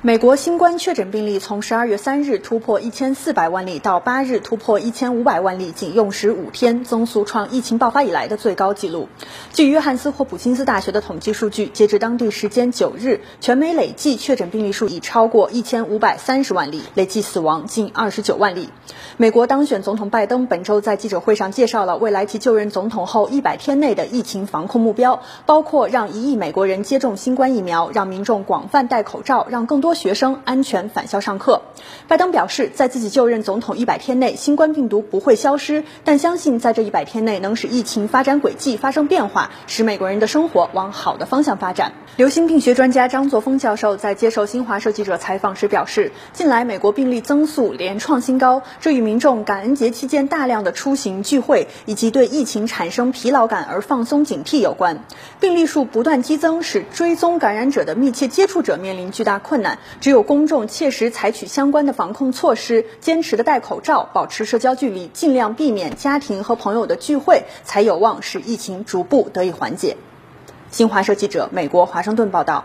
美国新冠确诊病例从十二月三日突破一千四百万例到八日突破一千五百万例，仅用时五天，增速创疫情爆发以来的最高纪录。据约翰斯霍普金斯大学的统计数据，截至当地时间九日，全美累计确诊病例数已超过一千五百三十万例，累计死亡近二十九万例。美国当选总统拜登本周在记者会上介绍了未来其就任总统后一百天内的疫情防控目标，包括让一亿美国人接种新冠疫苗，让民众广泛戴口罩，让更多多学生安全返校上课。拜登表示，在自己就任总统一百天内，新冠病毒不会消失，但相信在这一百天内能使疫情发展轨迹发生变化，使美国人的生活往好的方向发展。流行病学专家张作峰教授在接受新华社记者采访时表示，近来美国病例增速连创新高，这与民众感恩节期间大量的出行聚会以及对疫情产生疲劳感而放松警惕有关。病例数不断激增，使追踪感染者的密切接触者面临巨大困难。只有公众切实采取相关的防控措施，坚持的戴口罩，保持社交距离，尽量避免家庭和朋友的聚会，才有望使疫情逐步得以缓解。新华社记者美国华盛顿报道。